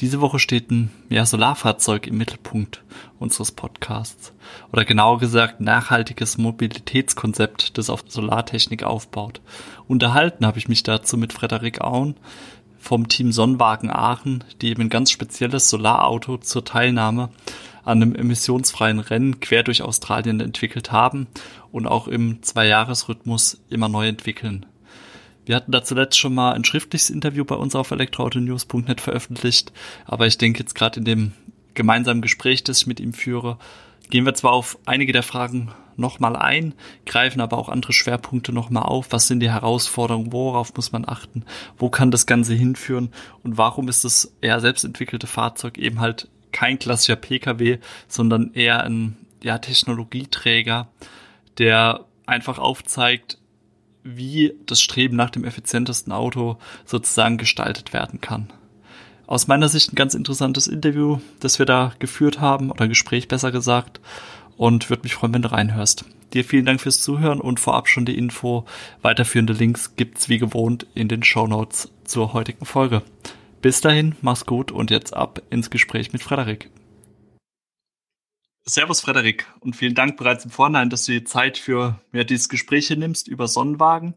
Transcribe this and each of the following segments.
Diese Woche steht ein ja, Solarfahrzeug im Mittelpunkt unseres Podcasts. Oder genauer gesagt, nachhaltiges Mobilitätskonzept, das auf Solartechnik aufbaut. Unterhalten habe ich mich dazu mit Frederik Auen vom Team Sonnenwagen Aachen, die eben ein ganz spezielles Solarauto zur Teilnahme an einem emissionsfreien Rennen quer durch Australien entwickelt haben und auch im Zweijahresrhythmus immer neu entwickeln. Wir hatten da zuletzt schon mal ein schriftliches Interview bei uns auf elektroautonews.net veröffentlicht, aber ich denke jetzt gerade in dem gemeinsamen Gespräch, das ich mit ihm führe, gehen wir zwar auf einige der Fragen nochmal ein, greifen aber auch andere Schwerpunkte nochmal auf. Was sind die Herausforderungen? Worauf muss man achten? Wo kann das Ganze hinführen? Und warum ist das eher selbstentwickelte Fahrzeug eben halt kein klassischer Pkw, sondern eher ein ja, Technologieträger, der einfach aufzeigt, wie das Streben nach dem effizientesten Auto sozusagen gestaltet werden kann. Aus meiner Sicht ein ganz interessantes Interview, das wir da geführt haben, oder Gespräch besser gesagt, und würde mich freuen, wenn du reinhörst. Dir vielen Dank fürs Zuhören und vorab schon die Info. Weiterführende Links gibt's wie gewohnt in den Show Notes zur heutigen Folge. Bis dahin, mach's gut und jetzt ab ins Gespräch mit Frederik. Servus Frederik und vielen Dank bereits im Vorhinein, dass du dir Zeit für ja, dieses Gespräch hier nimmst über Sonnenwagen.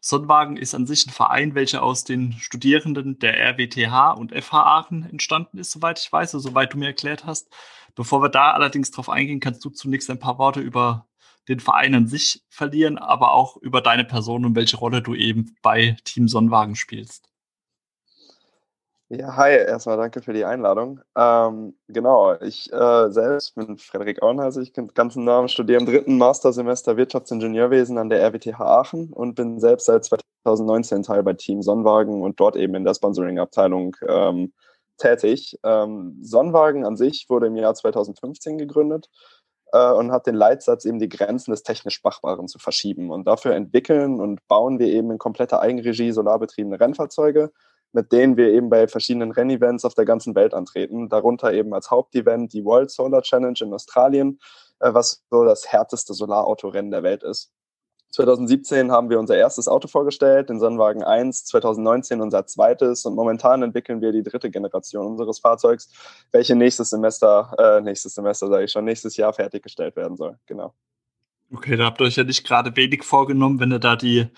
Sonnenwagen ist an sich ein Verein, welcher aus den Studierenden der RWTH und FH Aachen entstanden ist, soweit ich weiß, also soweit du mir erklärt hast. Bevor wir da allerdings drauf eingehen, kannst du zunächst ein paar Worte über den Verein an sich verlieren, aber auch über deine Person und welche Rolle du eben bei Team Sonnenwagen spielst. Ja, hi, erstmal danke für die Einladung. Ähm, genau, ich äh, selbst bin Frederik Auenheiser, ich den ganzen Namen, studiere im dritten Mastersemester Wirtschaftsingenieurwesen an der RWTH Aachen und bin selbst seit 2019 Teil bei Team Sonnenwagen und dort eben in der Sponsoring-Abteilung ähm, tätig. Ähm, Sonnenwagen an sich wurde im Jahr 2015 gegründet äh, und hat den Leitsatz, eben die Grenzen des technisch Machbaren zu verschieben. Und dafür entwickeln und bauen wir eben in kompletter Eigenregie solarbetriebene Rennfahrzeuge mit denen wir eben bei verschiedenen Rennevents auf der ganzen Welt antreten. Darunter eben als Hauptevent die World Solar Challenge in Australien, äh, was so das härteste Solarautorennen der Welt ist. 2017 haben wir unser erstes Auto vorgestellt, den Sonnenwagen 1, 2019 unser zweites und momentan entwickeln wir die dritte Generation unseres Fahrzeugs, welche nächstes Semester, äh, nächstes Semester sage ich schon, nächstes Jahr fertiggestellt werden soll. Genau. Okay, da habt ihr euch ja nicht gerade wenig vorgenommen, wenn ihr da die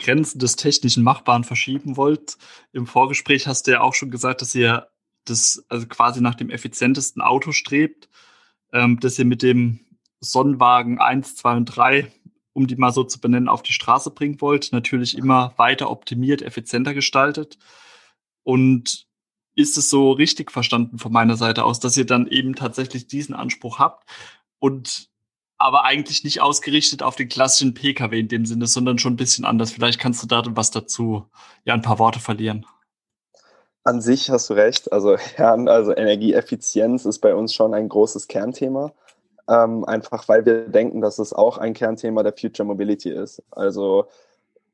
Grenzen des technischen Machbaren verschieben wollt. Im Vorgespräch hast du ja auch schon gesagt, dass ihr das also quasi nach dem effizientesten Auto strebt, ähm, dass ihr mit dem Sonnenwagen 1, 2 und 3, um die mal so zu benennen, auf die Straße bringen wollt. Natürlich immer weiter optimiert, effizienter gestaltet. Und ist es so richtig verstanden von meiner Seite aus, dass ihr dann eben tatsächlich diesen Anspruch habt und aber eigentlich nicht ausgerichtet auf den klassischen Pkw in dem Sinne, sondern schon ein bisschen anders. Vielleicht kannst du da was dazu, ja, ein paar Worte verlieren. An sich hast du recht. Also, ja, also Energieeffizienz ist bei uns schon ein großes Kernthema. Ähm, einfach weil wir denken, dass es auch ein Kernthema der Future Mobility ist. Also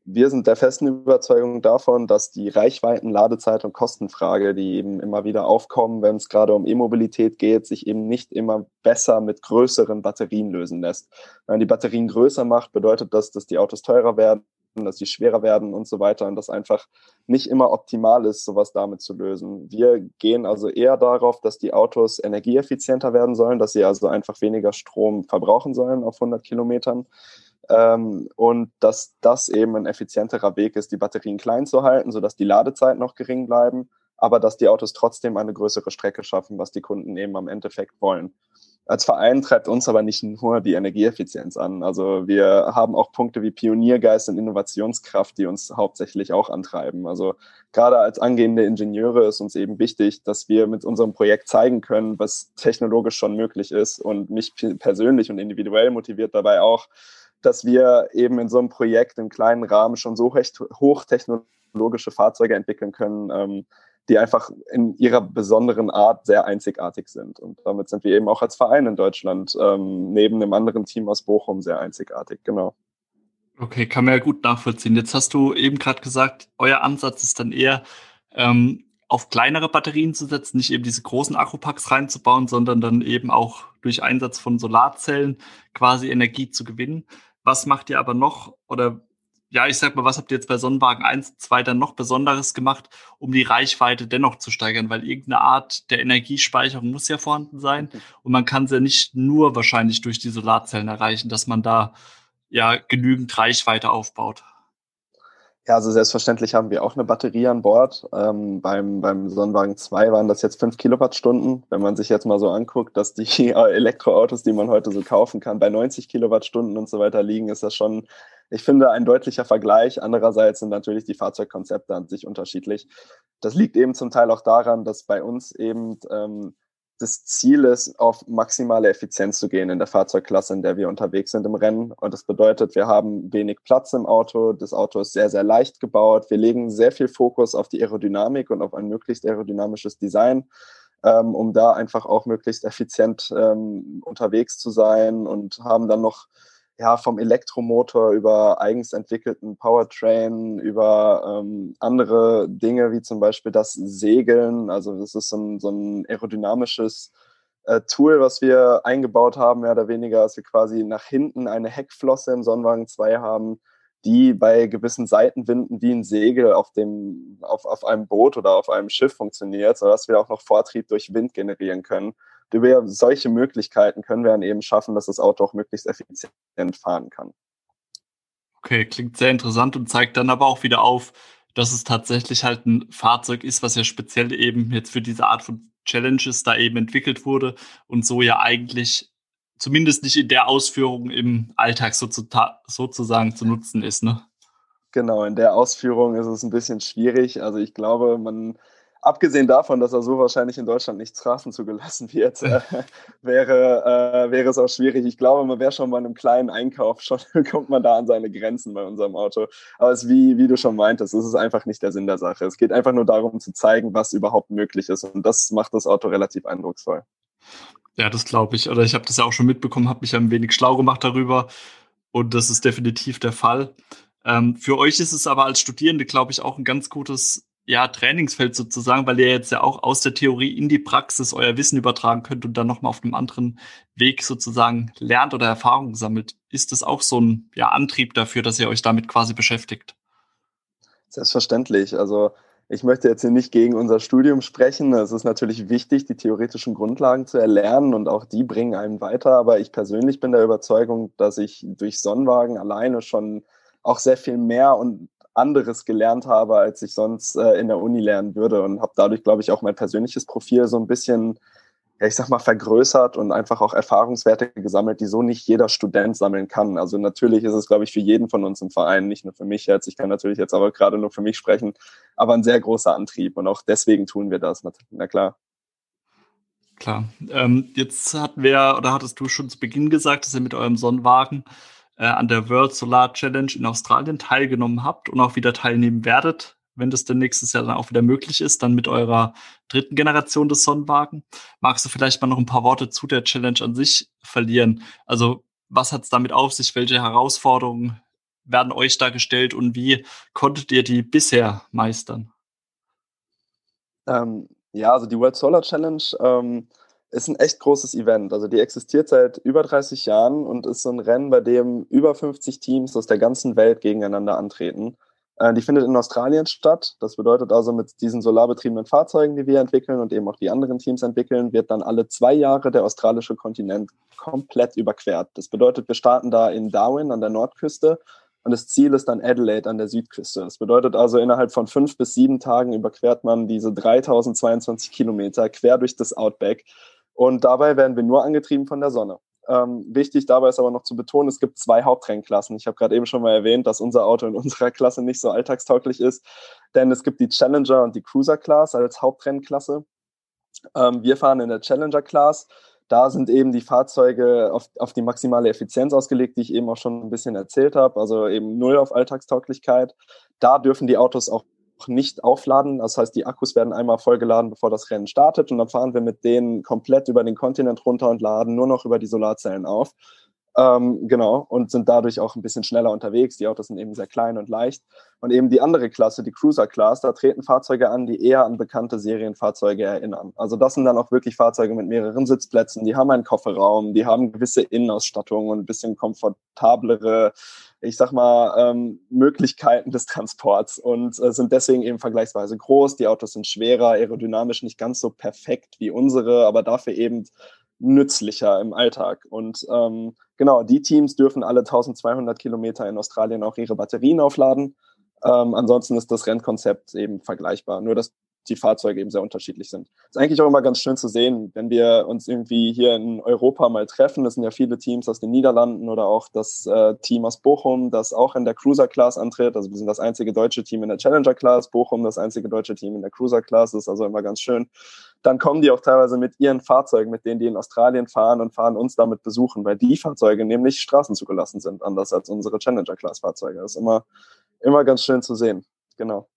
wir sind der festen Überzeugung davon, dass die Reichweiten, Ladezeit und Kostenfrage, die eben immer wieder aufkommen, wenn es gerade um E-Mobilität geht, sich eben nicht immer besser mit größeren Batterien lösen lässt. Wenn man die Batterien größer macht, bedeutet das, dass die Autos teurer werden, dass sie schwerer werden und so weiter und das einfach nicht immer optimal ist, sowas damit zu lösen. Wir gehen also eher darauf, dass die Autos energieeffizienter werden sollen, dass sie also einfach weniger Strom verbrauchen sollen auf 100 Kilometern ähm, und dass das eben ein effizienterer Weg ist, die Batterien klein zu halten, sodass die Ladezeiten noch gering bleiben, aber dass die Autos trotzdem eine größere Strecke schaffen, was die Kunden eben am Endeffekt wollen. Als Verein treibt uns aber nicht nur die Energieeffizienz an. Also wir haben auch Punkte wie Pioniergeist und Innovationskraft, die uns hauptsächlich auch antreiben. Also gerade als angehende Ingenieure ist uns eben wichtig, dass wir mit unserem Projekt zeigen können, was technologisch schon möglich ist und mich persönlich und individuell motiviert dabei auch, dass wir eben in so einem Projekt im kleinen Rahmen schon so recht hochtechnologische Fahrzeuge entwickeln können, ähm, die einfach in ihrer besonderen Art sehr einzigartig sind. Und damit sind wir eben auch als Verein in Deutschland ähm, neben einem anderen Team aus Bochum sehr einzigartig, genau. Okay, kann man ja gut nachvollziehen. Jetzt hast du eben gerade gesagt, euer Ansatz ist dann eher ähm, auf kleinere Batterien zu setzen, nicht eben diese großen Akkupacks reinzubauen, sondern dann eben auch durch Einsatz von Solarzellen quasi Energie zu gewinnen. Was macht ihr aber noch oder ja, ich sag mal, was habt ihr jetzt bei Sonnenwagen 1, 2 dann noch Besonderes gemacht, um die Reichweite dennoch zu steigern? Weil irgendeine Art der Energiespeicherung muss ja vorhanden sein. Und man kann es ja nicht nur wahrscheinlich durch die Solarzellen erreichen, dass man da ja genügend Reichweite aufbaut. Ja, also selbstverständlich haben wir auch eine Batterie an Bord. Ähm, beim, beim Sonnenwagen 2 waren das jetzt 5 Kilowattstunden. Wenn man sich jetzt mal so anguckt, dass die Elektroautos, die man heute so kaufen kann, bei 90 Kilowattstunden und so weiter liegen, ist das schon, ich finde, ein deutlicher Vergleich. Andererseits sind natürlich die Fahrzeugkonzepte an sich unterschiedlich. Das liegt eben zum Teil auch daran, dass bei uns eben ähm, das Ziel ist, auf maximale Effizienz zu gehen in der Fahrzeugklasse, in der wir unterwegs sind im Rennen. Und das bedeutet, wir haben wenig Platz im Auto. Das Auto ist sehr, sehr leicht gebaut. Wir legen sehr viel Fokus auf die Aerodynamik und auf ein möglichst aerodynamisches Design, ähm, um da einfach auch möglichst effizient ähm, unterwegs zu sein und haben dann noch ja, vom Elektromotor über eigens entwickelten Powertrain, über ähm, andere Dinge wie zum Beispiel das Segeln. Also das ist so ein, so ein aerodynamisches äh, Tool, was wir eingebaut haben, mehr oder weniger, dass wir quasi nach hinten eine Heckflosse im Sonnenwagen 2 haben, die bei gewissen Seitenwinden wie ein Segel auf, dem, auf, auf einem Boot oder auf einem Schiff funktioniert, sodass wir auch noch Vortrieb durch Wind generieren können über solche Möglichkeiten können wir dann eben schaffen, dass das Auto auch möglichst effizient fahren kann. Okay, klingt sehr interessant und zeigt dann aber auch wieder auf, dass es tatsächlich halt ein Fahrzeug ist, was ja speziell eben jetzt für diese Art von Challenges da eben entwickelt wurde und so ja eigentlich zumindest nicht in der Ausführung im Alltag sozusagen zu nutzen ist, ne? Genau, in der Ausführung ist es ein bisschen schwierig. Also ich glaube, man abgesehen davon, dass er so wahrscheinlich in Deutschland nicht Straßen zugelassen wird, äh, wäre, äh, wäre es auch schwierig. Ich glaube, man wäre schon bei einem kleinen Einkauf, schon kommt man da an seine Grenzen bei unserem Auto. Aber es ist wie, wie du schon meintest, es ist einfach nicht der Sinn der Sache. Es geht einfach nur darum zu zeigen, was überhaupt möglich ist. Und das macht das Auto relativ eindrucksvoll. Ja, das glaube ich. Oder ich habe das ja auch schon mitbekommen, habe mich ein wenig schlau gemacht darüber. Und das ist definitiv der Fall. Ähm, für euch ist es aber als Studierende, glaube ich, auch ein ganz gutes ja, Trainingsfeld sozusagen, weil ihr jetzt ja auch aus der Theorie in die Praxis euer Wissen übertragen könnt und dann nochmal auf einem anderen Weg sozusagen lernt oder Erfahrungen sammelt. Ist das auch so ein ja, Antrieb dafür, dass ihr euch damit quasi beschäftigt? Selbstverständlich. Also ich möchte jetzt hier nicht gegen unser Studium sprechen. Es ist natürlich wichtig, die theoretischen Grundlagen zu erlernen und auch die bringen einen weiter. Aber ich persönlich bin der Überzeugung, dass ich durch Sonnenwagen alleine schon auch sehr viel mehr und anderes gelernt habe, als ich sonst äh, in der Uni lernen würde und habe dadurch, glaube ich, auch mein persönliches Profil so ein bisschen, ja, ich sag mal, vergrößert und einfach auch Erfahrungswerte gesammelt, die so nicht jeder Student sammeln kann. Also natürlich ist es, glaube ich, für jeden von uns im Verein, nicht nur für mich jetzt, ich kann natürlich jetzt aber gerade nur für mich sprechen, aber ein sehr großer Antrieb und auch deswegen tun wir das, na klar. Klar. Ähm, jetzt hatten wir, oder hattest du schon zu Beginn gesagt, dass ihr mit eurem Sonnenwagen äh, an der World Solar Challenge in Australien teilgenommen habt und auch wieder teilnehmen werdet, wenn das denn nächstes Jahr dann auch wieder möglich ist, dann mit eurer dritten Generation des Sonnenwagen. Magst du vielleicht mal noch ein paar Worte zu der Challenge an sich verlieren? Also was hat es damit auf sich? Welche Herausforderungen werden euch da gestellt und wie konntet ihr die bisher meistern? Ähm, ja, also die World Solar Challenge ähm, ist ein echt großes Event. Also die existiert seit über 30 Jahren und ist so ein Rennen, bei dem über 50 Teams aus der ganzen Welt gegeneinander antreten. Äh, die findet in Australien statt. Das bedeutet also, mit diesen solarbetriebenen Fahrzeugen, die wir entwickeln und eben auch die anderen Teams entwickeln, wird dann alle zwei Jahre der australische Kontinent komplett überquert. Das bedeutet, wir starten da in Darwin an der Nordküste und das Ziel ist dann Adelaide an der Südküste. Das bedeutet also, innerhalb von fünf bis sieben Tagen überquert man diese 3022 Kilometer quer durch das Outback und dabei werden wir nur angetrieben von der Sonne. Ähm, wichtig dabei ist aber noch zu betonen, es gibt zwei Hauptrennklassen. Ich habe gerade eben schon mal erwähnt, dass unser Auto in unserer Klasse nicht so alltagstauglich ist, denn es gibt die Challenger und die Cruiser Class als Hauptrennklasse. Ähm, wir fahren in der Challenger Class. Da sind eben die Fahrzeuge auf, auf die maximale Effizienz ausgelegt, die ich eben auch schon ein bisschen erzählt habe, also eben null auf Alltagstauglichkeit. Da dürfen die Autos auch nicht aufladen. Das heißt, die Akkus werden einmal vollgeladen, bevor das Rennen startet. Und dann fahren wir mit denen komplett über den Kontinent runter und laden nur noch über die Solarzellen auf. Ähm, genau, und sind dadurch auch ein bisschen schneller unterwegs. Die Autos sind eben sehr klein und leicht. Und eben die andere Klasse, die Cruiser Class, da treten Fahrzeuge an, die eher an bekannte Serienfahrzeuge erinnern. Also das sind dann auch wirklich Fahrzeuge mit mehreren Sitzplätzen, die haben einen Kofferraum, die haben gewisse Innenausstattung und ein bisschen komfortablere, ich sag mal, ähm, Möglichkeiten des Transports und äh, sind deswegen eben vergleichsweise groß. Die Autos sind schwerer, aerodynamisch nicht ganz so perfekt wie unsere, aber dafür eben nützlicher im Alltag. Und ähm, genau, die Teams dürfen alle 1200 Kilometer in Australien auch ihre Batterien aufladen. Ähm, ansonsten ist das Rennkonzept eben vergleichbar, nur dass die Fahrzeuge eben sehr unterschiedlich sind. Ist eigentlich auch immer ganz schön zu sehen, wenn wir uns irgendwie hier in Europa mal treffen. Das sind ja viele Teams aus den Niederlanden oder auch das äh, Team aus Bochum, das auch in der Cruiser Class antritt. Also wir sind das einzige deutsche Team in der Challenger Class, Bochum das einzige deutsche Team in der Cruiser Class. Das ist also immer ganz schön dann kommen die auch teilweise mit ihren Fahrzeugen, mit denen die in Australien fahren und fahren uns damit besuchen, weil die Fahrzeuge nämlich straßenzugelassen sind, anders als unsere Challenger-Class-Fahrzeuge. Das ist immer, immer ganz schön zu sehen. Genau.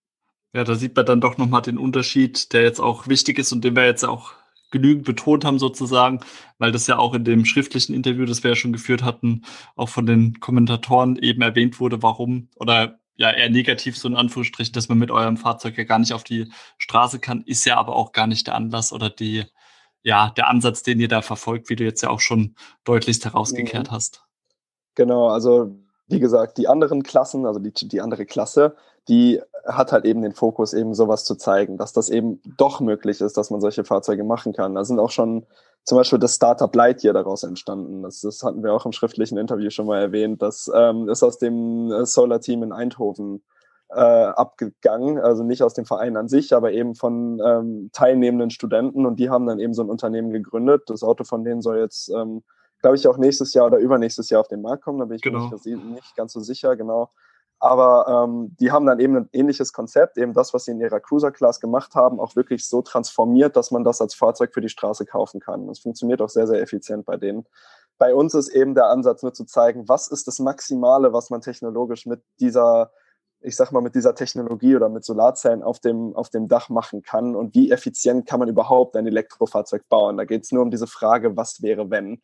Ja, da sieht man dann doch nochmal den Unterschied, der jetzt auch wichtig ist und den wir jetzt auch genügend betont haben sozusagen, weil das ja auch in dem schriftlichen Interview, das wir ja schon geführt hatten, auch von den Kommentatoren eben erwähnt wurde, warum oder ja eher negativ, so in Anführungsstrichen, dass man mit eurem Fahrzeug ja gar nicht auf die Straße kann, ist ja aber auch gar nicht der Anlass oder die, ja, der Ansatz, den ihr da verfolgt, wie du jetzt ja auch schon deutlichst herausgekehrt mhm. hast. Genau, also wie gesagt, die anderen Klassen, also die, die andere Klasse, die hat halt eben den Fokus, eben sowas zu zeigen, dass das eben doch möglich ist, dass man solche Fahrzeuge machen kann. Da sind auch schon zum Beispiel das Startup Lightyear daraus entstanden. Das, das hatten wir auch im schriftlichen Interview schon mal erwähnt. Das ähm, ist aus dem äh, Solar-Team in Eindhoven äh, abgegangen, also nicht aus dem Verein an sich, aber eben von ähm, teilnehmenden Studenten und die haben dann eben so ein Unternehmen gegründet. Das Auto von denen soll jetzt, ähm, glaube ich, auch nächstes Jahr oder übernächstes Jahr auf den Markt kommen. Da bin ich genau. mir nicht, nicht ganz so sicher, genau. Aber ähm, die haben dann eben ein ähnliches Konzept, eben das, was sie in ihrer Cruiser Class gemacht haben, auch wirklich so transformiert, dass man das als Fahrzeug für die Straße kaufen kann. Das funktioniert auch sehr, sehr effizient bei denen. Bei uns ist eben der Ansatz nur zu zeigen, was ist das Maximale, was man technologisch mit dieser, ich sag mal, mit dieser Technologie oder mit Solarzellen auf dem, auf dem Dach machen kann und wie effizient kann man überhaupt ein Elektrofahrzeug bauen. Da geht es nur um diese Frage, was wäre, wenn.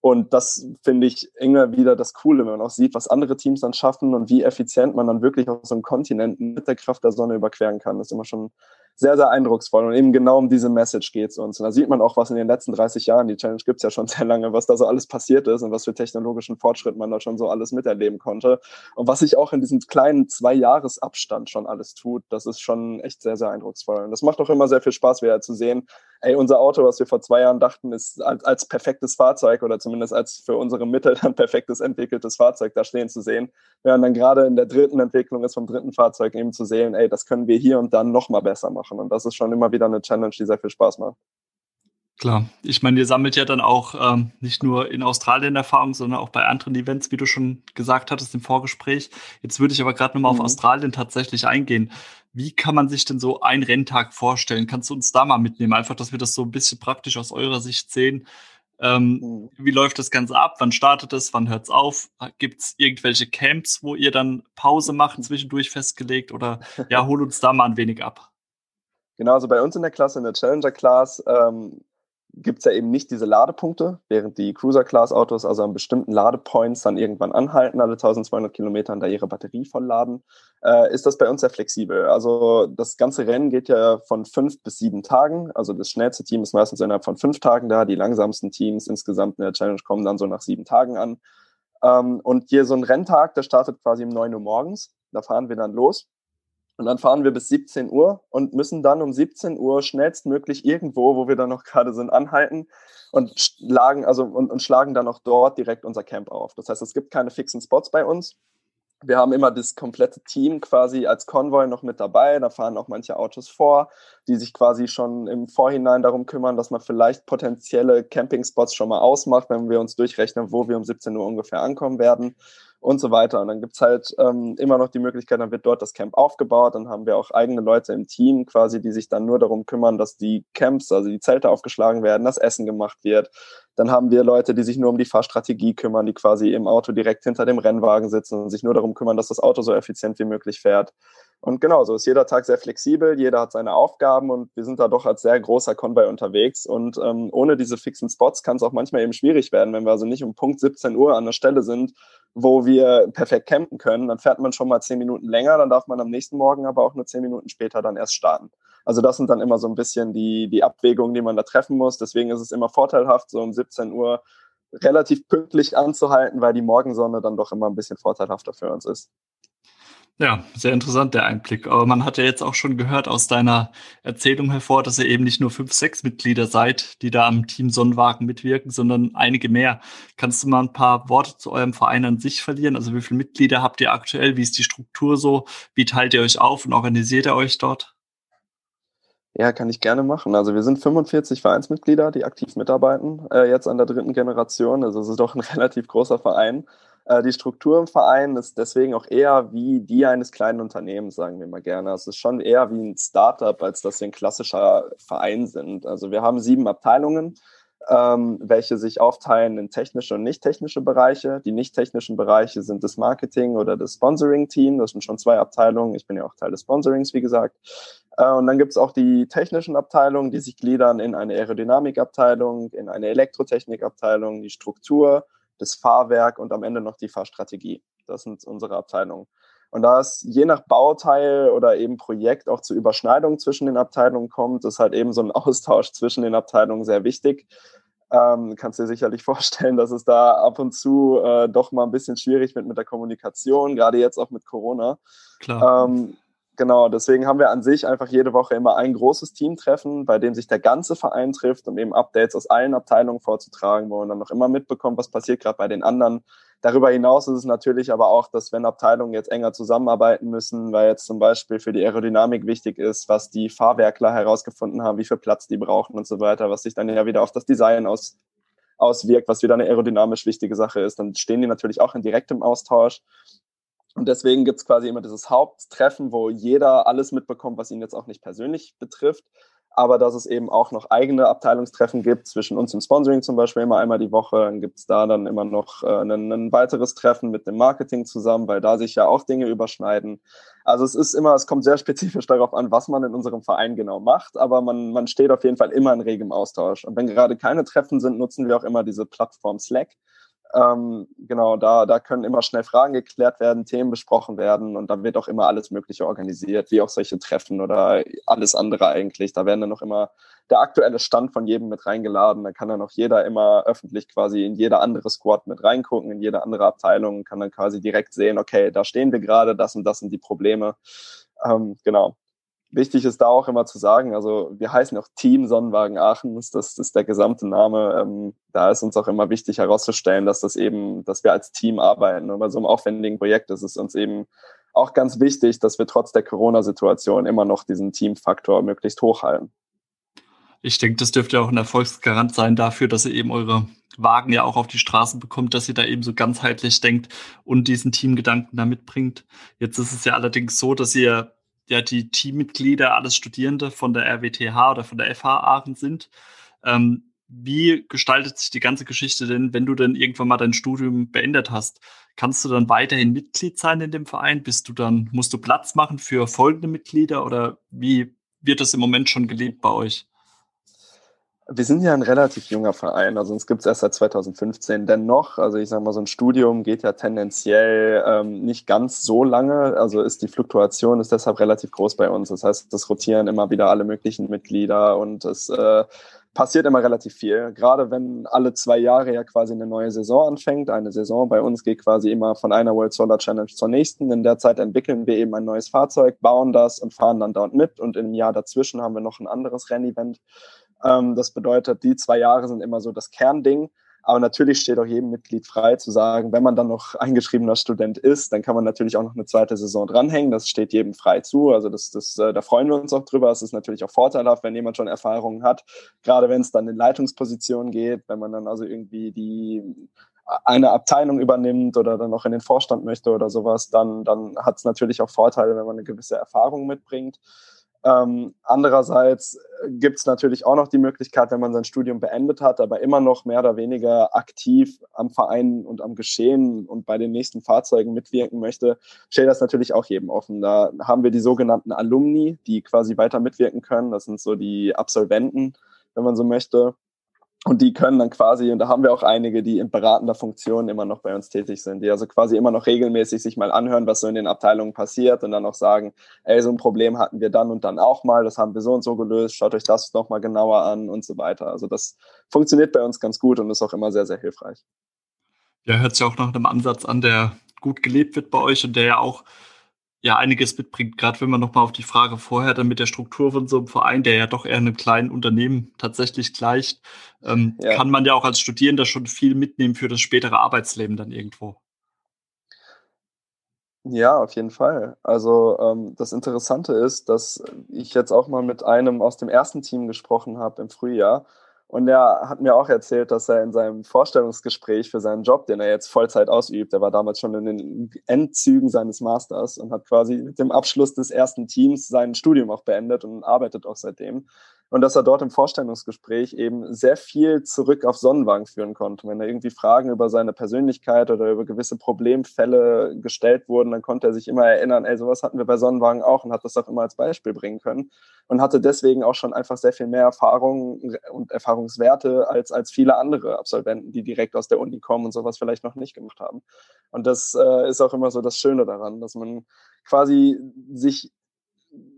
Und das finde ich immer wieder das Coole, wenn man auch sieht, was andere Teams dann schaffen und wie effizient man dann wirklich auf so einem Kontinent mit der Kraft der Sonne überqueren kann. Das ist immer schon sehr, sehr eindrucksvoll. Und eben genau um diese Message geht es uns. Und da sieht man auch, was in den letzten 30 Jahren, die Challenge gibt es ja schon sehr lange, was da so alles passiert ist und was für technologischen Fortschritt man da schon so alles miterleben konnte. Und was sich auch in diesem kleinen Zwei-Jahres-Abstand schon alles tut, das ist schon echt sehr, sehr eindrucksvoll. Und das macht auch immer sehr viel Spaß, wieder zu sehen, ey, unser Auto, was wir vor zwei Jahren dachten, ist als, als perfektes Fahrzeug oder zumindest als für unsere Mittel dann perfektes entwickeltes Fahrzeug da stehen zu sehen. Während dann gerade in der dritten Entwicklung ist vom dritten Fahrzeug eben zu sehen, ey, das können wir hier und dann nochmal besser machen machen. Und das ist schon immer wieder eine Challenge, die sehr viel Spaß macht. Klar, ich meine, ihr sammelt ja dann auch ähm, nicht nur in Australien Erfahrung, sondern auch bei anderen Events, wie du schon gesagt hattest im Vorgespräch. Jetzt würde ich aber gerade nochmal mhm. auf Australien tatsächlich eingehen. Wie kann man sich denn so einen Renntag vorstellen? Kannst du uns da mal mitnehmen? Einfach, dass wir das so ein bisschen praktisch aus eurer Sicht sehen. Ähm, mhm. Wie läuft das Ganze ab? Wann startet es? Wann hört es auf? Gibt es irgendwelche Camps, wo ihr dann Pause macht, zwischendurch festgelegt? Oder ja, hol uns da mal ein wenig ab. Genau, also bei uns in der Klasse, in der Challenger Class, ähm, gibt es ja eben nicht diese Ladepunkte, während die Cruiser Class Autos also an bestimmten Ladepoints dann irgendwann anhalten, alle 1200 Kilometer da ihre Batterie vollladen, äh, ist das bei uns sehr flexibel. Also das ganze Rennen geht ja von fünf bis sieben Tagen. Also das schnellste Team ist meistens innerhalb von fünf Tagen da. Die langsamsten Teams insgesamt in der Challenge kommen dann so nach sieben Tagen an. Ähm, und hier so ein Renntag, der startet quasi um neun Uhr morgens. Da fahren wir dann los und dann fahren wir bis 17 Uhr und müssen dann um 17 Uhr schnellstmöglich irgendwo, wo wir dann noch gerade sind, anhalten und schlagen, also, und, und schlagen dann auch dort direkt unser Camp auf. Das heißt, es gibt keine fixen Spots bei uns. Wir haben immer das komplette Team quasi als Konvoi noch mit dabei. Da fahren auch manche Autos vor, die sich quasi schon im Vorhinein darum kümmern, dass man vielleicht potenzielle Campingspots schon mal ausmacht, wenn wir uns durchrechnen, wo wir um 17 Uhr ungefähr ankommen werden und so weiter. Und dann gibt's halt ähm, immer noch die Möglichkeit, dann wird dort das Camp aufgebaut, dann haben wir auch eigene Leute im Team quasi, die sich dann nur darum kümmern, dass die Camps, also die Zelte aufgeschlagen werden, das Essen gemacht wird. Dann haben wir Leute, die sich nur um die Fahrstrategie kümmern, die quasi im Auto direkt hinter dem Rennwagen sitzen und sich nur darum kümmern, dass das Auto so effizient wie möglich fährt. Und genau, so ist jeder Tag sehr flexibel, jeder hat seine Aufgaben und wir sind da doch als sehr großer Convoy unterwegs. Und ähm, ohne diese fixen Spots kann es auch manchmal eben schwierig werden, wenn wir also nicht um Punkt 17 Uhr an der Stelle sind, wo wir perfekt campen können. Dann fährt man schon mal zehn Minuten länger, dann darf man am nächsten Morgen aber auch nur zehn Minuten später dann erst starten. Also das sind dann immer so ein bisschen die, die Abwägungen, die man da treffen muss. Deswegen ist es immer vorteilhaft, so um 17 Uhr relativ pünktlich anzuhalten, weil die Morgensonne dann doch immer ein bisschen vorteilhafter für uns ist. Ja, sehr interessant der Einblick. Aber man hat ja jetzt auch schon gehört aus deiner Erzählung hervor, dass ihr eben nicht nur fünf, sechs Mitglieder seid, die da am Team Sonnenwagen mitwirken, sondern einige mehr. Kannst du mal ein paar Worte zu eurem Verein an sich verlieren? Also wie viele Mitglieder habt ihr aktuell? Wie ist die Struktur so? Wie teilt ihr euch auf und organisiert ihr euch dort? Ja, kann ich gerne machen. Also wir sind 45 Vereinsmitglieder, die aktiv mitarbeiten, äh, jetzt an der dritten Generation. Also es ist doch ein relativ großer Verein. Äh, die Struktur im Verein ist deswegen auch eher wie die eines kleinen Unternehmens, sagen wir mal gerne. Es ist schon eher wie ein Startup, als dass wir ein klassischer Verein sind. Also wir haben sieben Abteilungen, ähm, welche sich aufteilen in technische und nicht technische Bereiche. Die nicht technischen Bereiche sind das Marketing oder das Sponsoring-Team. Das sind schon zwei Abteilungen. Ich bin ja auch Teil des Sponsorings, wie gesagt. Äh, und dann gibt es auch die technischen Abteilungen, die sich gliedern in eine Aerodynamikabteilung, in eine Elektrotechnikabteilung, die Struktur, das Fahrwerk und am Ende noch die Fahrstrategie. Das sind unsere Abteilungen. Und da es je nach Bauteil oder eben Projekt auch zu Überschneidungen zwischen den Abteilungen kommt, ist halt eben so ein Austausch zwischen den Abteilungen sehr wichtig. Ähm, kannst dir sicherlich vorstellen, dass es da ab und zu äh, doch mal ein bisschen schwierig wird mit der Kommunikation, gerade jetzt auch mit Corona. Klar. Ähm, Genau, deswegen haben wir an sich einfach jede Woche immer ein großes Teamtreffen, bei dem sich der ganze Verein trifft, um eben Updates aus allen Abteilungen vorzutragen, wo man dann noch immer mitbekommt, was passiert gerade bei den anderen. Darüber hinaus ist es natürlich aber auch, dass wenn Abteilungen jetzt enger zusammenarbeiten müssen, weil jetzt zum Beispiel für die Aerodynamik wichtig ist, was die Fahrwerkler herausgefunden haben, wie viel Platz die brauchen und so weiter, was sich dann ja wieder auf das Design aus, auswirkt, was wieder eine aerodynamisch wichtige Sache ist, dann stehen die natürlich auch in direktem Austausch. Und deswegen gibt es quasi immer dieses Haupttreffen, wo jeder alles mitbekommt, was ihn jetzt auch nicht persönlich betrifft. Aber dass es eben auch noch eigene Abteilungstreffen gibt, zwischen uns im Sponsoring zum Beispiel immer einmal die Woche. Dann gibt es da dann immer noch äh, ein, ein, weiteres Treffen mit dem Marketing zusammen, weil da sich ja auch Dinge überschneiden. Also es ist immer, es kommt sehr spezifisch darauf an, was man in unserem Verein genau macht, aber man, man steht auf jeden Fall immer in regem Austausch. Und wenn gerade keine Treffen sind, nutzen wir auch immer diese Plattform Slack ähm, genau, da, da können immer schnell Fragen geklärt werden, Themen besprochen werden und da wird auch immer alles Mögliche organisiert, wie auch solche Treffen oder alles andere eigentlich. Da werden dann noch immer der aktuelle Stand von jedem mit reingeladen. Da kann dann auch jeder immer öffentlich quasi in jeder andere Squad mit reingucken, in jede andere Abteilung, kann dann quasi direkt sehen, okay, da stehen wir gerade, das und das sind die Probleme. Ähm, genau wichtig ist da auch immer zu sagen, also wir heißen auch Team Sonnenwagen Aachen, das, ist der gesamte Name. Ähm, da ist uns auch immer wichtig herauszustellen, dass das eben, dass wir als Team arbeiten. Und bei so einem aufwendigen Projekt ist es uns eben auch ganz wichtig, dass wir trotz der Corona-Situation immer noch diesen Teamfaktor möglichst hochhalten. Ich denke, das dürfte auch ein Erfolgsgarant sein dafür, dass ihr eben eure Wagen ja auch auf die Straße bekommt, dass ihr da eben so ganzheitlich denkt und diesen Teamgedanken da mitbringt. Jetzt ist es ja allerdings so, dass ihr ja die Teammitglieder alles Studierende von der RWTH oder von der FH Aachen sind. Ähm, wie gestaltet sich die ganze Geschichte denn, wenn du dann irgendwann mal dein Studium beendet hast? Kannst du dann weiterhin Mitglied sein in dem Verein? Bist du dann, musst du Platz machen für folgende Mitglieder oder wie wird das im Moment schon gelebt bei euch? Wir sind ja ein relativ junger Verein, also uns gibt es erst seit 2015. Dennoch, also ich sage mal, so ein Studium geht ja tendenziell ähm, nicht ganz so lange, also ist die Fluktuation ist deshalb relativ groß bei uns. Das heißt, es rotieren immer wieder alle möglichen Mitglieder und es äh, passiert immer relativ viel. Gerade wenn alle zwei Jahre ja quasi eine neue Saison anfängt. Eine Saison bei uns geht quasi immer von einer World Solar Challenge zur nächsten. In der Zeit entwickeln wir eben ein neues Fahrzeug, bauen das und fahren dann dort mit. Und im Jahr dazwischen haben wir noch ein anderes Rennevent. Ähm, das bedeutet, die zwei Jahre sind immer so das Kernding. Aber natürlich steht auch jedem Mitglied frei zu sagen, wenn man dann noch eingeschriebener Student ist, dann kann man natürlich auch noch eine zweite Saison dranhängen. Das steht jedem frei zu. Also das, das, äh, da freuen wir uns auch drüber. Es ist natürlich auch vorteilhaft, wenn jemand schon Erfahrungen hat, gerade wenn es dann in Leitungspositionen geht, wenn man dann also irgendwie die eine Abteilung übernimmt oder dann noch in den Vorstand möchte oder sowas, dann, dann hat es natürlich auch Vorteile, wenn man eine gewisse Erfahrung mitbringt. Ähm, andererseits gibt es natürlich auch noch die Möglichkeit, wenn man sein Studium beendet hat, aber immer noch mehr oder weniger aktiv am Verein und am Geschehen und bei den nächsten Fahrzeugen mitwirken möchte, steht das natürlich auch jedem offen. Da haben wir die sogenannten Alumni, die quasi weiter mitwirken können. Das sind so die Absolventen, wenn man so möchte. Und die können dann quasi, und da haben wir auch einige, die in beratender Funktion immer noch bei uns tätig sind, die also quasi immer noch regelmäßig sich mal anhören, was so in den Abteilungen passiert und dann auch sagen, ey, so ein Problem hatten wir dann und dann auch mal, das haben wir so und so gelöst, schaut euch das nochmal genauer an und so weiter. Also das funktioniert bei uns ganz gut und ist auch immer sehr, sehr hilfreich. Ja, hört sich auch nach einem Ansatz an, der gut gelebt wird bei euch und der ja auch ja einiges mitbringt, gerade wenn man nochmal auf die Frage vorher dann mit der Struktur von so einem Verein, der ja doch eher einem kleinen Unternehmen tatsächlich gleicht, ähm, ja. kann man ja auch als Studierender schon viel mitnehmen für das spätere Arbeitsleben dann irgendwo. Ja, auf jeden Fall. Also ähm, das Interessante ist, dass ich jetzt auch mal mit einem aus dem ersten Team gesprochen habe im Frühjahr und er hat mir auch erzählt, dass er in seinem Vorstellungsgespräch für seinen Job, den er jetzt Vollzeit ausübt, er war damals schon in den Endzügen seines Masters und hat quasi mit dem Abschluss des ersten Teams sein Studium auch beendet und arbeitet auch seitdem und dass er dort im Vorstellungsgespräch eben sehr viel zurück auf Sonnenwagen führen konnte. Wenn da irgendwie Fragen über seine Persönlichkeit oder über gewisse Problemfälle gestellt wurden, dann konnte er sich immer erinnern, ey, sowas hatten wir bei Sonnenwagen auch und hat das auch immer als Beispiel bringen können und hatte deswegen auch schon einfach sehr viel mehr Erfahrung und Erfahrungswerte als, als viele andere Absolventen, die direkt aus der Uni kommen und sowas vielleicht noch nicht gemacht haben. Und das äh, ist auch immer so das Schöne daran, dass man quasi sich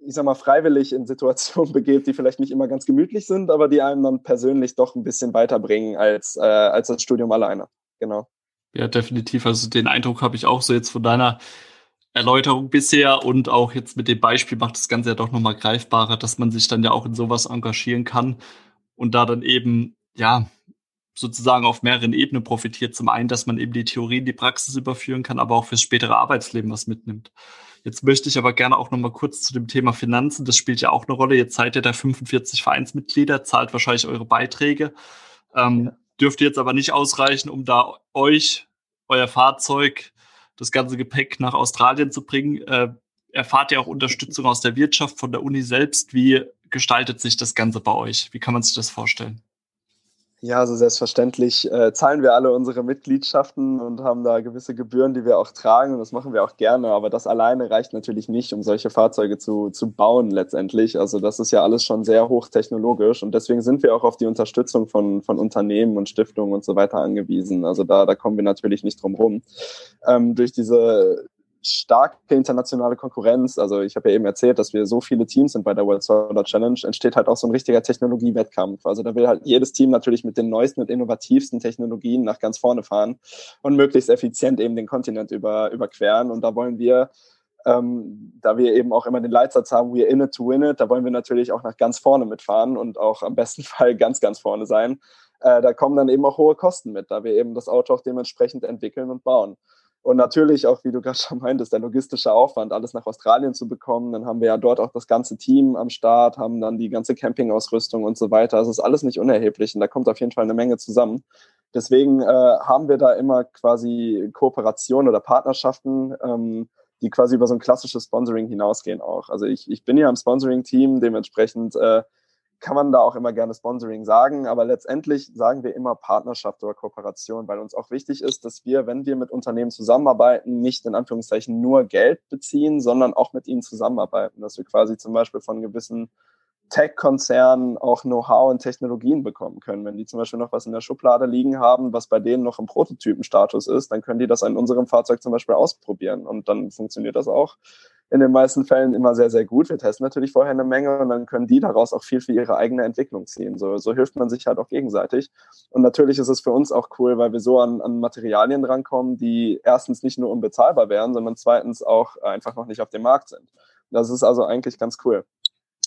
ich sag mal, freiwillig in Situationen begebt, die vielleicht nicht immer ganz gemütlich sind, aber die einem dann persönlich doch ein bisschen weiterbringen als, äh, als das Studium alleine. Genau. Ja, definitiv. Also den Eindruck habe ich auch so jetzt von deiner Erläuterung bisher und auch jetzt mit dem Beispiel macht das Ganze ja doch nochmal greifbarer, dass man sich dann ja auch in sowas engagieren kann und da dann eben, ja, sozusagen auf mehreren Ebenen profitiert. Zum einen, dass man eben die Theorie in die Praxis überführen kann, aber auch fürs spätere Arbeitsleben was mitnimmt. Jetzt möchte ich aber gerne auch noch mal kurz zu dem Thema Finanzen. Das spielt ja auch eine Rolle. Jetzt seid ihr da 45 Vereinsmitglieder, zahlt wahrscheinlich eure Beiträge. Ähm, ja. Dürfte jetzt aber nicht ausreichen, um da euch, euer Fahrzeug, das ganze Gepäck nach Australien zu bringen. Äh, erfahrt ihr auch Unterstützung aus der Wirtschaft, von der Uni selbst? Wie gestaltet sich das Ganze bei euch? Wie kann man sich das vorstellen? Ja, also selbstverständlich äh, zahlen wir alle unsere Mitgliedschaften und haben da gewisse Gebühren, die wir auch tragen und das machen wir auch gerne. Aber das alleine reicht natürlich nicht, um solche Fahrzeuge zu, zu bauen letztendlich. Also das ist ja alles schon sehr hochtechnologisch und deswegen sind wir auch auf die Unterstützung von, von Unternehmen und Stiftungen und so weiter angewiesen. Also da, da kommen wir natürlich nicht drum rum. Ähm, durch diese starke internationale Konkurrenz, also ich habe ja eben erzählt, dass wir so viele Teams sind bei der World Solar Challenge, entsteht halt auch so ein richtiger Technologiewettkampf. Also da will halt jedes Team natürlich mit den neuesten und innovativsten Technologien nach ganz vorne fahren und möglichst effizient eben den Kontinent über, überqueren. Und da wollen wir ähm, da wir eben auch immer den Leitsatz haben, we're in it to win it, da wollen wir natürlich auch nach ganz vorne mitfahren und auch am besten Fall ganz, ganz vorne sein. Äh, da kommen dann eben auch hohe Kosten mit, da wir eben das Auto auch dementsprechend entwickeln und bauen. Und natürlich auch, wie du gerade schon meintest, der logistische Aufwand, alles nach Australien zu bekommen. Dann haben wir ja dort auch das ganze Team am Start, haben dann die ganze Campingausrüstung und so weiter. Also ist alles nicht unerheblich und da kommt auf jeden Fall eine Menge zusammen. Deswegen äh, haben wir da immer quasi Kooperationen oder Partnerschaften, ähm, die quasi über so ein klassisches Sponsoring hinausgehen auch. Also ich, ich bin ja im Sponsoring-Team, dementsprechend äh, kann man da auch immer gerne Sponsoring sagen, aber letztendlich sagen wir immer Partnerschaft oder Kooperation, weil uns auch wichtig ist, dass wir, wenn wir mit Unternehmen zusammenarbeiten, nicht in Anführungszeichen nur Geld beziehen, sondern auch mit ihnen zusammenarbeiten, dass wir quasi zum Beispiel von gewissen Tech-Konzernen auch Know-how und Technologien bekommen können. Wenn die zum Beispiel noch was in der Schublade liegen haben, was bei denen noch im Prototypenstatus ist, dann können die das an unserem Fahrzeug zum Beispiel ausprobieren und dann funktioniert das auch in den meisten Fällen immer sehr, sehr gut. Wir testen natürlich vorher eine Menge und dann können die daraus auch viel für ihre eigene Entwicklung ziehen. So, so hilft man sich halt auch gegenseitig. Und natürlich ist es für uns auch cool, weil wir so an, an Materialien rankommen, die erstens nicht nur unbezahlbar wären, sondern zweitens auch einfach noch nicht auf dem Markt sind. Das ist also eigentlich ganz cool.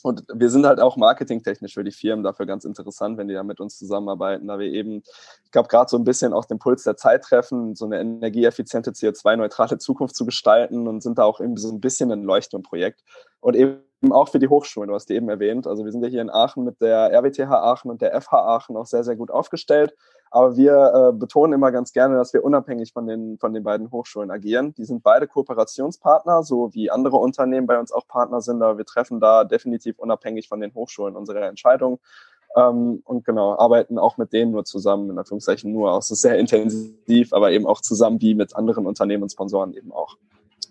Und wir sind halt auch marketingtechnisch für die Firmen dafür ganz interessant, wenn die da mit uns zusammenarbeiten, da wir eben, ich glaube, gerade so ein bisschen auch den Puls der Zeit treffen, so eine energieeffiziente, CO2-neutrale Zukunft zu gestalten und sind da auch eben so ein bisschen ein Leuchtturmprojekt. Und eben auch für die Hochschulen, du hast die eben erwähnt. Also wir sind ja hier in Aachen mit der RWTH Aachen und der FH Aachen auch sehr, sehr gut aufgestellt. Aber wir äh, betonen immer ganz gerne, dass wir unabhängig von den, von den beiden Hochschulen agieren. Die sind beide Kooperationspartner, so wie andere Unternehmen bei uns auch Partner sind. Aber wir treffen da definitiv unabhängig von den Hochschulen unsere Entscheidung. Ähm, und genau, arbeiten auch mit denen nur zusammen, in Anführungszeichen nur auch. Ist sehr intensiv, aber eben auch zusammen wie mit anderen Unternehmen und Sponsoren eben auch.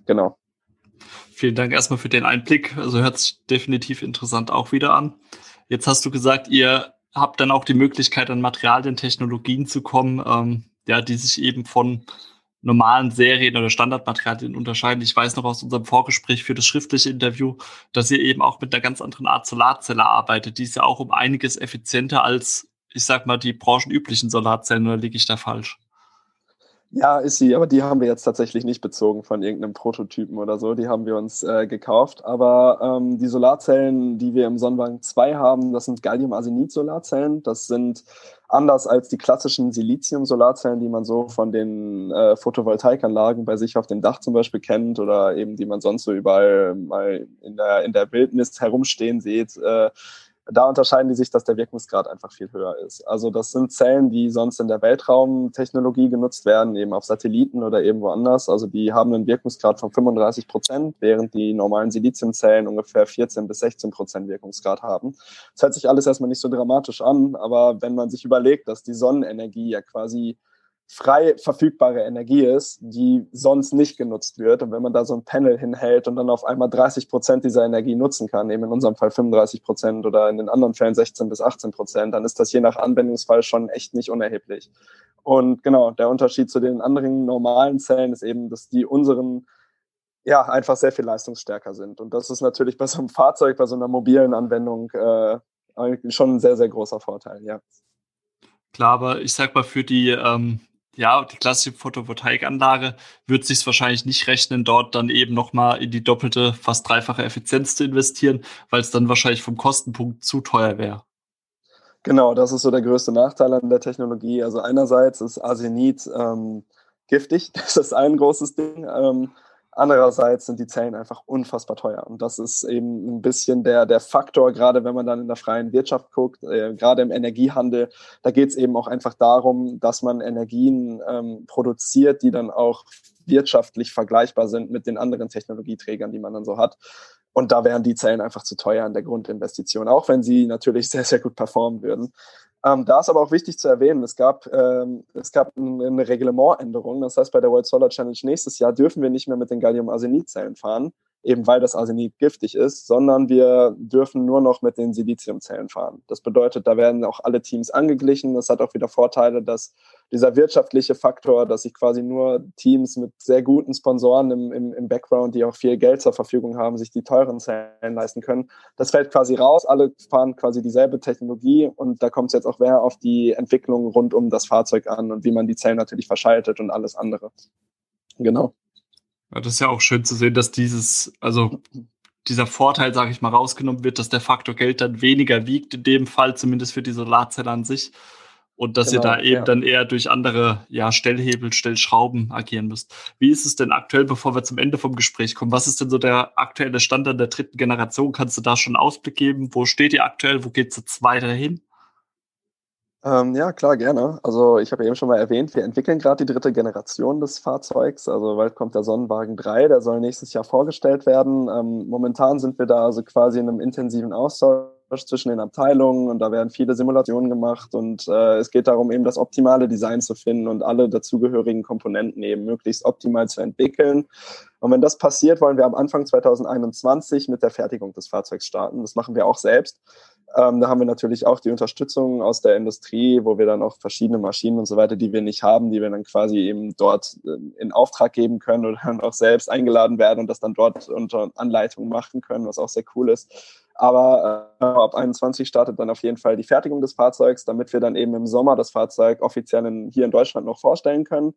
Genau. Vielen Dank erstmal für den Einblick. Also hört sich definitiv interessant auch wieder an. Jetzt hast du gesagt, ihr habt dann auch die Möglichkeit, an Materialien, Technologien zu kommen, ähm, ja, die sich eben von normalen Serien oder Standardmaterialien unterscheiden. Ich weiß noch aus unserem Vorgespräch für das schriftliche Interview, dass ihr eben auch mit einer ganz anderen Art Solarzelle arbeitet. Die ist ja auch um einiges effizienter als, ich sag mal, die branchenüblichen Solarzellen, oder liege ich da falsch? Ja, ist sie, aber die haben wir jetzt tatsächlich nicht bezogen von irgendeinem Prototypen oder so. Die haben wir uns äh, gekauft. Aber ähm, die Solarzellen, die wir im Sonnenwagen 2 haben, das sind Gallium-Arsenid-Solarzellen. Das sind anders als die klassischen Silizium-Solarzellen, die man so von den äh, Photovoltaikanlagen bei sich auf dem Dach zum Beispiel kennt oder eben die man sonst so überall mal in der, in der Wildnis herumstehen sieht. Äh, da unterscheiden die sich, dass der Wirkungsgrad einfach viel höher ist. Also das sind Zellen, die sonst in der Weltraumtechnologie genutzt werden, eben auf Satelliten oder irgendwo anders. Also die haben einen Wirkungsgrad von 35 Prozent, während die normalen Siliziumzellen ungefähr 14 bis 16 Prozent Wirkungsgrad haben. Das hört sich alles erstmal nicht so dramatisch an, aber wenn man sich überlegt, dass die Sonnenenergie ja quasi frei verfügbare Energie ist, die sonst nicht genutzt wird. Und wenn man da so ein Panel hinhält und dann auf einmal 30 Prozent dieser Energie nutzen kann, eben in unserem Fall 35 Prozent oder in den anderen Fällen 16 bis 18 Prozent, dann ist das je nach Anwendungsfall schon echt nicht unerheblich. Und genau, der Unterschied zu den anderen normalen Zellen ist eben, dass die unseren ja einfach sehr viel leistungsstärker sind. Und das ist natürlich bei so einem Fahrzeug, bei so einer mobilen Anwendung äh, schon ein sehr, sehr großer Vorteil, ja. Klar, aber ich sag mal, für die ähm, ja, die klassische Photovoltaikanlage wird sich wahrscheinlich nicht rechnen, dort dann eben nochmal in die doppelte, fast dreifache Effizienz zu investieren, weil es dann wahrscheinlich vom Kostenpunkt zu teuer wäre. Genau, das ist so der größte Nachteil an der Technologie. Also einerseits ist Arsenid ähm, giftig, das ist ein großes Ding. Ähm, Andererseits sind die Zellen einfach unfassbar teuer. Und das ist eben ein bisschen der, der Faktor, gerade wenn man dann in der freien Wirtschaft guckt, äh, gerade im Energiehandel, da geht es eben auch einfach darum, dass man Energien ähm, produziert, die dann auch wirtschaftlich vergleichbar sind mit den anderen Technologieträgern, die man dann so hat. Und da wären die Zellen einfach zu teuer an der Grundinvestition, auch wenn sie natürlich sehr, sehr gut performen würden. Ähm, da ist aber auch wichtig zu erwähnen, es gab, ähm, es gab eine Reglementänderung. Das heißt, bei der World Solar Challenge nächstes Jahr dürfen wir nicht mehr mit den Gallium-Arsenid-Zellen fahren, eben weil das Arsenid giftig ist, sondern wir dürfen nur noch mit den Siliziumzellen fahren. Das bedeutet, da werden auch alle Teams angeglichen. Das hat auch wieder Vorteile, dass dieser wirtschaftliche Faktor, dass sich quasi nur Teams mit sehr guten Sponsoren im, im, im Background, die auch viel Geld zur Verfügung haben, sich die teuren Zellen leisten können, das fällt quasi raus. Alle fahren quasi dieselbe Technologie und da kommt es jetzt auch mehr auf die Entwicklung rund um das Fahrzeug an und wie man die Zellen natürlich verschaltet und alles andere. Genau. Ja, das ist ja auch schön zu sehen, dass dieses, also dieser Vorteil, sage ich mal, rausgenommen wird, dass der Faktor Geld dann weniger wiegt, in dem Fall zumindest für die Solarzelle an sich. Und dass genau, ihr da eben ja. dann eher durch andere ja, Stellhebel, Stellschrauben agieren müsst. Wie ist es denn aktuell, bevor wir zum Ende vom Gespräch kommen? Was ist denn so der aktuelle Stand an der dritten Generation? Kannst du da schon Ausblick geben? Wo steht ihr aktuell? Wo geht es jetzt weiter hin? Ähm, ja, klar, gerne. Also ich habe eben schon mal erwähnt, wir entwickeln gerade die dritte Generation des Fahrzeugs. Also bald kommt der Sonnenwagen 3, der soll nächstes Jahr vorgestellt werden. Ähm, momentan sind wir da also quasi in einem intensiven Austausch zwischen den Abteilungen und da werden viele Simulationen gemacht und äh, es geht darum, eben das optimale Design zu finden und alle dazugehörigen Komponenten eben möglichst optimal zu entwickeln. Und wenn das passiert, wollen wir am Anfang 2021 mit der Fertigung des Fahrzeugs starten. Das machen wir auch selbst. Ähm, da haben wir natürlich auch die Unterstützung aus der Industrie, wo wir dann auch verschiedene Maschinen und so weiter, die wir nicht haben, die wir dann quasi eben dort äh, in Auftrag geben können oder dann auch selbst eingeladen werden und das dann dort unter Anleitung machen können, was auch sehr cool ist. Aber äh, ab 21 startet dann auf jeden Fall die Fertigung des Fahrzeugs, damit wir dann eben im Sommer das Fahrzeug offiziell in, hier in Deutschland noch vorstellen können.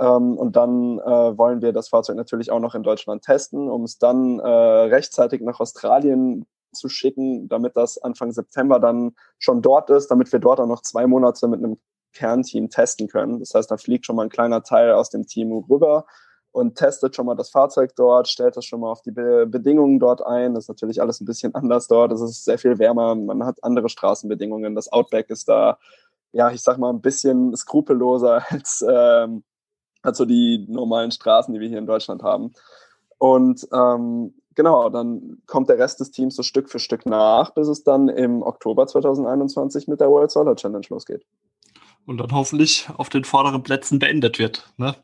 Ähm, und dann äh, wollen wir das Fahrzeug natürlich auch noch in Deutschland testen, um es dann äh, rechtzeitig nach Australien zu schicken, damit das Anfang September dann schon dort ist, damit wir dort auch noch zwei Monate mit einem Kernteam testen können. Das heißt, da fliegt schon mal ein kleiner Teil aus dem Team rüber und testet schon mal das Fahrzeug dort, stellt das schon mal auf die Be Bedingungen dort ein. Das ist natürlich alles ein bisschen anders dort. Es ist sehr viel wärmer, man hat andere Straßenbedingungen. Das Outback ist da, ja, ich sag mal, ein bisschen skrupelloser als, ähm, als so die normalen Straßen, die wir hier in Deutschland haben. Und ähm, genau, dann kommt der Rest des Teams so Stück für Stück nach, bis es dann im Oktober 2021 mit der World Solar Challenge losgeht. Und dann hoffentlich auf den vorderen Plätzen beendet wird. Ne?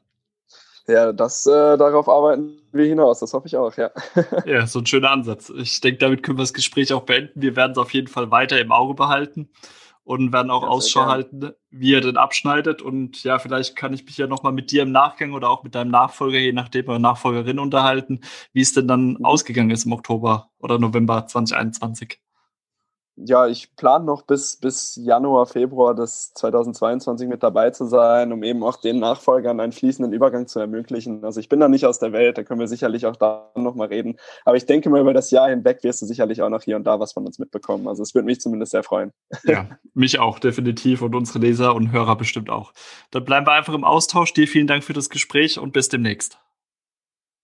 Ja, das äh, darauf arbeiten wir hinaus, das hoffe ich auch, ja. ja, so ein schöner Ansatz. Ich denke, damit können wir das Gespräch auch beenden. Wir werden es auf jeden Fall weiter im Auge behalten und werden auch ja, Ausschau halten, wie er denn abschneidet. Und ja, vielleicht kann ich mich ja nochmal mit dir im Nachgang oder auch mit deinem Nachfolger, je nachdem, oder Nachfolgerin unterhalten, wie es denn dann mhm. ausgegangen ist im Oktober oder November 2021 ja, ich plane noch bis, bis Januar, Februar des 2022 mit dabei zu sein, um eben auch den Nachfolgern einen fließenden Übergang zu ermöglichen. Also ich bin da nicht aus der Welt, da können wir sicherlich auch da nochmal reden. Aber ich denke mal, über das Jahr hinweg wirst du sicherlich auch noch hier und da was von uns mitbekommen. Also es würde mich zumindest sehr freuen. Ja, mich auch, definitiv und unsere Leser und Hörer bestimmt auch. Dann bleiben wir einfach im Austausch. Dir vielen Dank für das Gespräch und bis demnächst.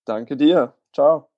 Danke dir. Ciao.